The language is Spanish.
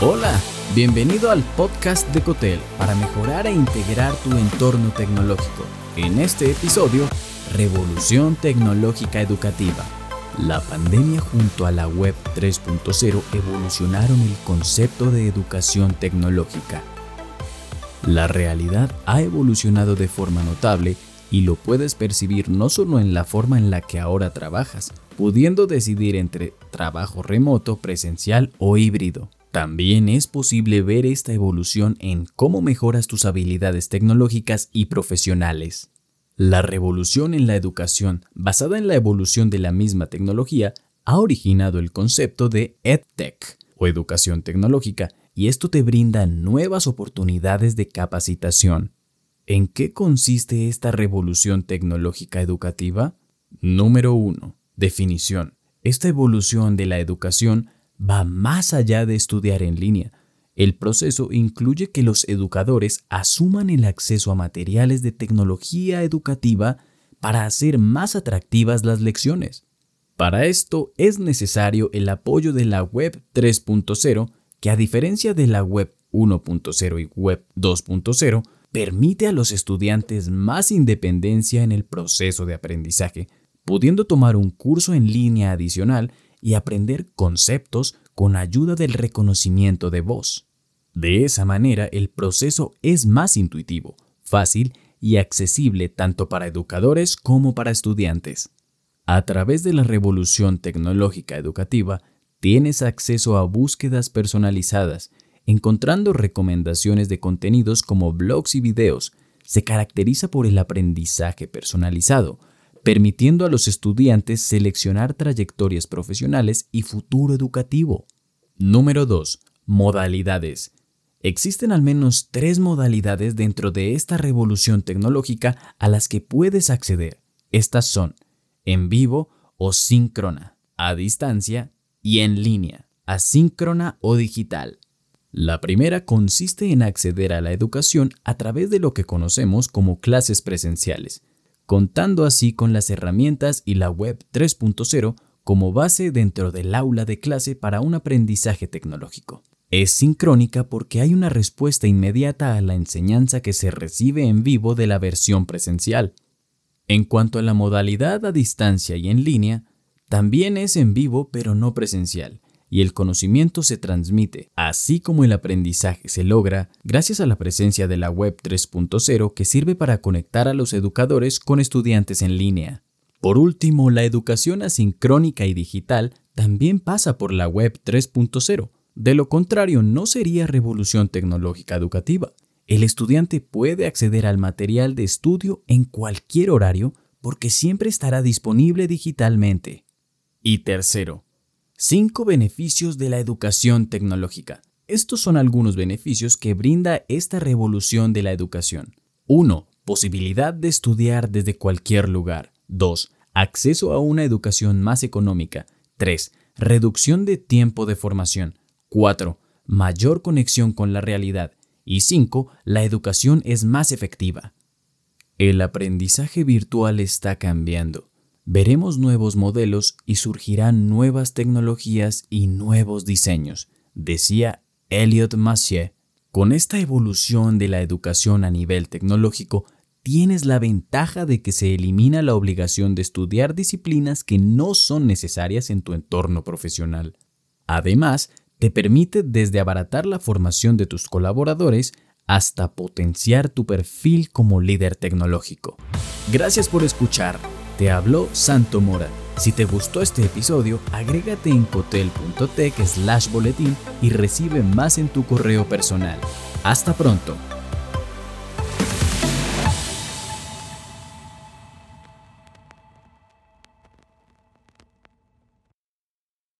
Hola, bienvenido al podcast de Cotel para mejorar e integrar tu entorno tecnológico. En este episodio, Revolución Tecnológica Educativa. La pandemia junto a la Web 3.0 evolucionaron el concepto de educación tecnológica. La realidad ha evolucionado de forma notable y lo puedes percibir no solo en la forma en la que ahora trabajas, pudiendo decidir entre trabajo remoto, presencial o híbrido. También es posible ver esta evolución en cómo mejoras tus habilidades tecnológicas y profesionales. La revolución en la educación, basada en la evolución de la misma tecnología, ha originado el concepto de EdTech o educación tecnológica y esto te brinda nuevas oportunidades de capacitación. ¿En qué consiste esta revolución tecnológica educativa? Número 1. Definición. Esta evolución de la educación va más allá de estudiar en línea. El proceso incluye que los educadores asuman el acceso a materiales de tecnología educativa para hacer más atractivas las lecciones. Para esto es necesario el apoyo de la Web 3.0, que a diferencia de la Web 1.0 y Web 2.0, permite a los estudiantes más independencia en el proceso de aprendizaje, pudiendo tomar un curso en línea adicional y aprender conceptos con ayuda del reconocimiento de voz. De esa manera, el proceso es más intuitivo, fácil y accesible tanto para educadores como para estudiantes. A través de la revolución tecnológica educativa, tienes acceso a búsquedas personalizadas encontrando recomendaciones de contenidos como blogs y videos, se caracteriza por el aprendizaje personalizado, permitiendo a los estudiantes seleccionar trayectorias profesionales y futuro educativo. Número 2. Modalidades. Existen al menos tres modalidades dentro de esta revolución tecnológica a las que puedes acceder. Estas son en vivo o síncrona, a distancia y en línea, asíncrona o digital. La primera consiste en acceder a la educación a través de lo que conocemos como clases presenciales, contando así con las herramientas y la web 3.0 como base dentro del aula de clase para un aprendizaje tecnológico. Es sincrónica porque hay una respuesta inmediata a la enseñanza que se recibe en vivo de la versión presencial. En cuanto a la modalidad a distancia y en línea, también es en vivo pero no presencial, y el conocimiento se transmite, así como el aprendizaje se logra gracias a la presencia de la Web 3.0 que sirve para conectar a los educadores con estudiantes en línea. Por último, la educación asincrónica y digital también pasa por la Web 3.0. De lo contrario, no sería revolución tecnológica educativa. El estudiante puede acceder al material de estudio en cualquier horario porque siempre estará disponible digitalmente. Y tercero, Cinco beneficios de la educación tecnológica. Estos son algunos beneficios que brinda esta revolución de la educación. 1. Posibilidad de estudiar desde cualquier lugar. 2. Acceso a una educación más económica. 3. Reducción de tiempo de formación. 4. Mayor conexión con la realidad. Y 5. La educación es más efectiva. El aprendizaje virtual está cambiando veremos nuevos modelos y surgirán nuevas tecnologías y nuevos diseños, decía Elliot Massieu. Con esta evolución de la educación a nivel tecnológico, tienes la ventaja de que se elimina la obligación de estudiar disciplinas que no son necesarias en tu entorno profesional. Además, te permite desde abaratar la formación de tus colaboradores hasta potenciar tu perfil como líder tecnológico. Gracias por escuchar. Te habló Santo Mora. Si te gustó este episodio, agrégate en cotel.tech slash boletín y recibe más en tu correo personal. Hasta pronto.